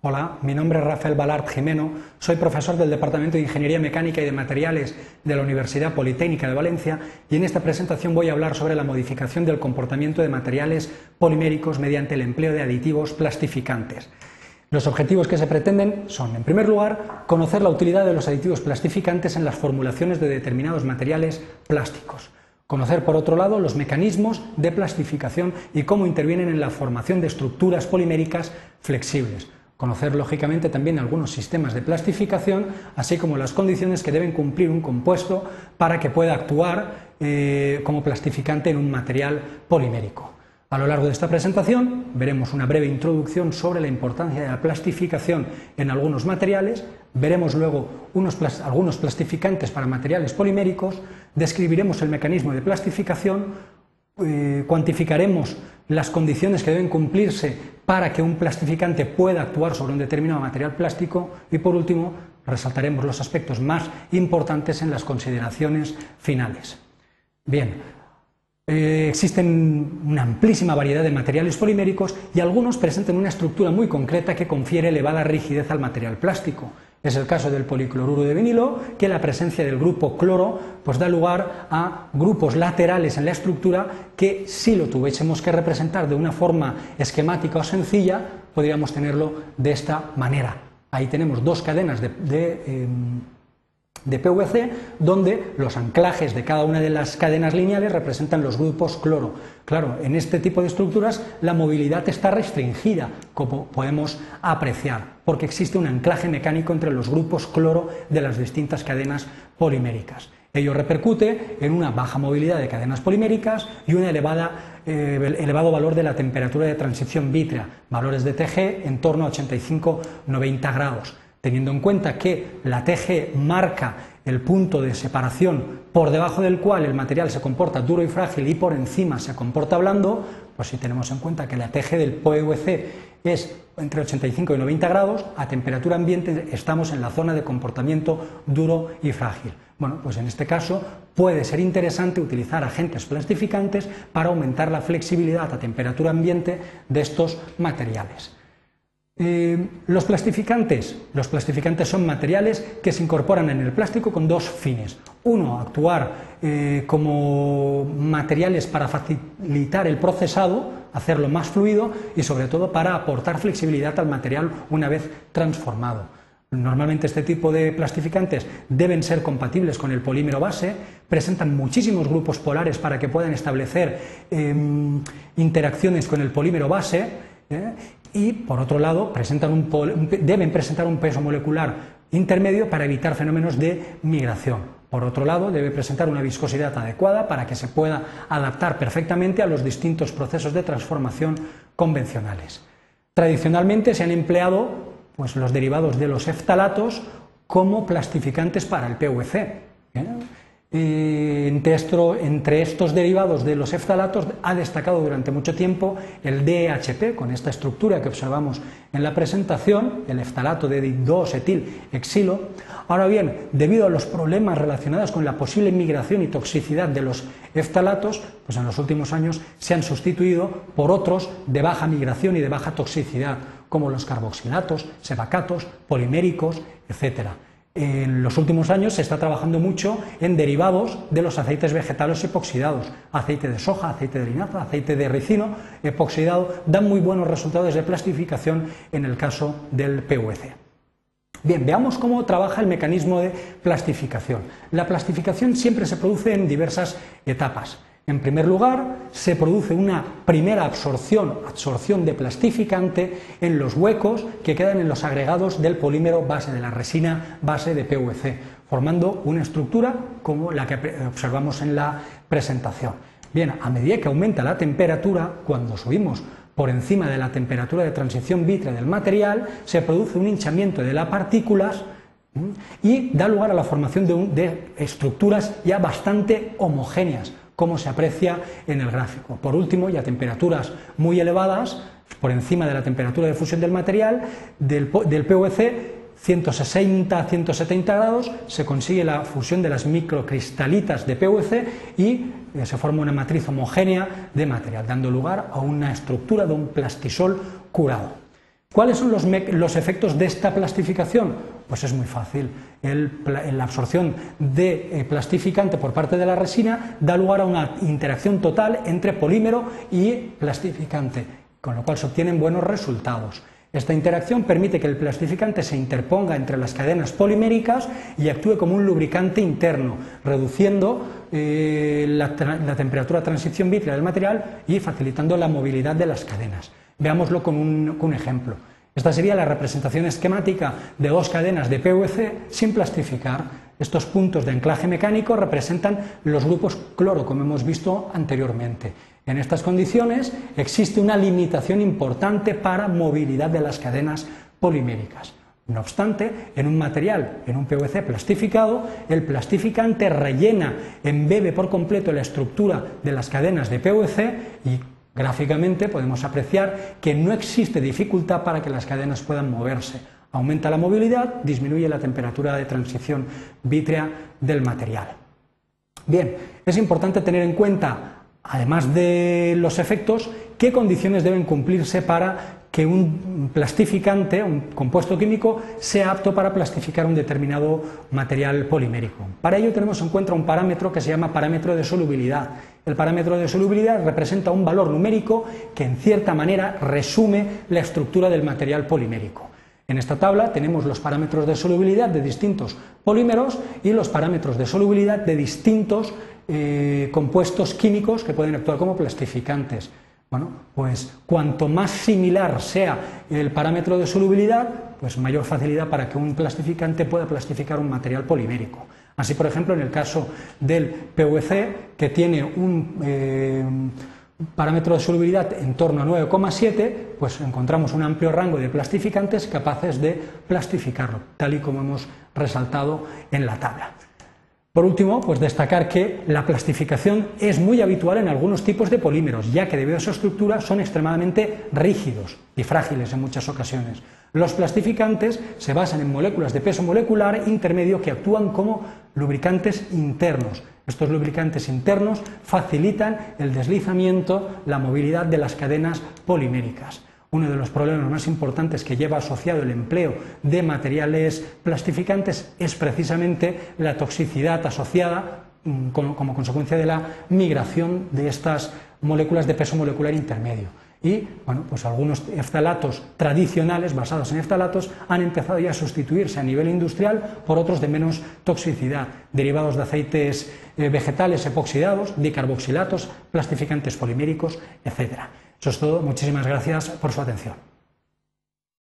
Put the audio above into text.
Hola, mi nombre es Rafael Balart Jimeno, soy profesor del Departamento de Ingeniería Mecánica y de Materiales de la Universidad Politécnica de Valencia y en esta presentación voy a hablar sobre la modificación del comportamiento de materiales poliméricos mediante el empleo de aditivos plastificantes. Los objetivos que se pretenden son, en primer lugar, conocer la utilidad de los aditivos plastificantes en las formulaciones de determinados materiales plásticos. Conocer, por otro lado, los mecanismos de plastificación y cómo intervienen en la formación de estructuras poliméricas flexibles Conocer, lógicamente, también algunos sistemas de plastificación, así como las condiciones que deben cumplir un compuesto para que pueda actuar eh, como plastificante en un material polimérico. A lo largo de esta presentación veremos una breve introducción sobre la importancia de la plastificación en algunos materiales, veremos luego algunos plastificantes para materiales poliméricos, describiremos el mecanismo de plastificación, eh, cuantificaremos las condiciones que deben cumplirse para que un plastificante pueda actuar sobre un determinado material plástico y por último resaltaremos los aspectos más importantes en las consideraciones finales. Bien, eh, existen una amplísima variedad de materiales poliméricos y algunos presentan una estructura muy concreta que confiere elevada rigidez al material plástico. Es el caso del policloruro de vinilo, que la presencia del grupo cloro pues da lugar a grupos laterales en la estructura que si lo tuviésemos que representar de una forma esquemática o sencilla, podríamos tenerlo de esta manera. Ahí tenemos dos cadenas de, em, de PVC, donde los anclajes de cada una de las cadenas lineales representan los grupos cloro. Claro, en este tipo de estructuras la movilidad está restringida, como podemos apreciar, porque existe un anclaje mecánico entre los grupos cloro de las distintas cadenas poliméricas. Ello repercute en una baja movilidad de cadenas poliméricas y un eh, elevado valor de la temperatura de transición vítrea, valores de TG en torno a 85-90 grados teniendo en cuenta que la TG marca el punto de separación por debajo del cual el material se comporta duro y frágil y por encima se comporta blando, pues si tenemos en cuenta que la TG del PVC es entre 85 y 90 grados, a temperatura ambiente estamos en la zona de comportamiento duro y frágil. Bueno, pues en este caso puede ser interesante utilizar agentes plastificantes para aumentar la flexibilidad a temperatura ambiente de estos materiales. Eh, los plastificantes. Los plastificantes son materiales que se incorporan en el plástico con dos fines. Uno, actuar eh, como materiales para facilitar el procesado, hacerlo más fluido y sobre todo para aportar flexibilidad al material una vez transformado. Normalmente este tipo de plastificantes deben ser compatibles con el polímero base, presentan muchísimos grupos polares para que puedan establecer em, interacciones con el polímero base ¿eh? Y, por otro lado, deben presentar un peso molecular intermedio para evitar fenómenos de migración. Por otro lado, debe presentar una viscosidad adecuada para que se pueda adaptar perfectamente a los distintos procesos de transformación convencionales. Tradicionalmente se han empleado pues, los derivados de los eftalatos como plastificantes para el PVC. ¿Eh? entre, estos derivados de los eftalatos ha destacado durante mucho tiempo el DHP, con esta estructura que observamos en la presentación, el eftalato de 2-etil exilo. Ahora bien, debido a los problemas relacionados con la posible migración y toxicidad de los eftalatos, pues en los últimos años se han sustituido por otros de baja migración y de baja toxicidad, como los carboxilatos, sebacatos, poliméricos, etcétera en los últimos años se está trabajando mucho en derivados de los aceites vegetales epoxidados, aceite de soja, aceite de linaza, aceite de ricino epoxidado, dan muy buenos resultados de plastificación en el caso del PVC. Bien, veamos cómo trabaja el mecanismo de plastificación. La plastificación siempre se produce en diversas etapas. En primer lugar, se produce una primera absorción, absorción de plastificante en los huecos que quedan en los agregados del polímero base, de la resina base de PVC, formando una estructura como la que observamos en la presentación. Bien, a medida que aumenta la temperatura, cuando subimos por encima de la temperatura de transición vítrea del material, se produce un hinchamiento de las partículas y da lugar a la formación de estructuras ya bastante homogéneas, como se aprecia en el gráfico. Por último, y a temperaturas muy elevadas, por encima de la temperatura de fusión del material, del, PVC 160 a 170 grados se consigue la fusión de las microcristalitas de PVC y eh, se forma una matriz homogénea de material, dando lugar a una estructura de un plastisol curado. ¿Cuáles son los, efectos de esta plastificación? Pues es muy fácil. la absorción de eh, plastificante por parte de la resina da lugar a una interacción total entre polímero y plastificante, con lo cual se obtienen buenos resultados. Esta interacción permite que el plastificante se interponga entre las cadenas poliméricas y actúe como un lubricante interno, reduciendo eh, la, temperatura de transición vítrea del material y facilitando la movilidad de las cadenas. Veámoslo con un, ejemplo. Esta sería la representación esquemática de dos cadenas de PVC sin plastificar. Estos puntos de anclaje mecánico representan los grupos cloro, como hemos visto anteriormente. En estas condiciones existe una limitación importante para movilidad de las cadenas poliméricas. No obstante, en un material, en un PVC plastificado, el plastificante rellena, embebe por completo la estructura de las cadenas de PVC y gráficamente podemos apreciar que no existe dificultad para que las cadenas puedan moverse. Aumenta la movilidad, disminuye la temperatura de transición vítrea del material. Bien, es importante tener en cuenta además de los efectos, qué condiciones deben cumplirse para que un plastificante, un compuesto químico, sea apto para plastificar un determinado material polimérico. Para ello tenemos en cuenta un parámetro que se llama parámetro de solubilidad. El parámetro de solubilidad representa un valor numérico que en cierta manera resume la estructura del material polimérico. En esta tabla tenemos los parámetros de solubilidad de distintos polímeros y los parámetros de solubilidad de distintos eh, compuestos químicos que pueden actuar como plastificantes. Bueno, pues cuanto más similar sea el parámetro de solubilidad, pues mayor facilidad para que un plastificante pueda plastificar un material polimérico. Así, por ejemplo, en el caso del PVC, que tiene un eh, parámetro de solubilidad en torno a 9,7, pues encontramos un amplio rango de plastificantes capaces de plastificarlo, tal y como hemos resaltado en la tabla. Por último, pues destacar que la plastificación es muy habitual en algunos tipos de polímeros, ya que debido a su estructura son extremadamente rígidos y frágiles en muchas ocasiones. Los plastificantes se basan en moléculas de peso molecular intermedio que actúan como lubricantes internos. Estos lubricantes internos facilitan el deslizamiento, la movilidad de las cadenas poliméricas. Uno de los problemas más importantes que lleva asociado el empleo de materiales plastificantes es precisamente la toxicidad asociada mm, como, consecuencia de la migración de estas moléculas de peso molecular intermedio. Y bueno, pues algunos eftalatos tradicionales basados en eftalatos han empezado ya a sustituirse a nivel industrial por otros de menos toxicidad, derivados de aceites eh, vegetales epoxidados, dicarboxilatos, plastificantes poliméricos, etc. Eso es todo. Muchísimas gracias por su atención.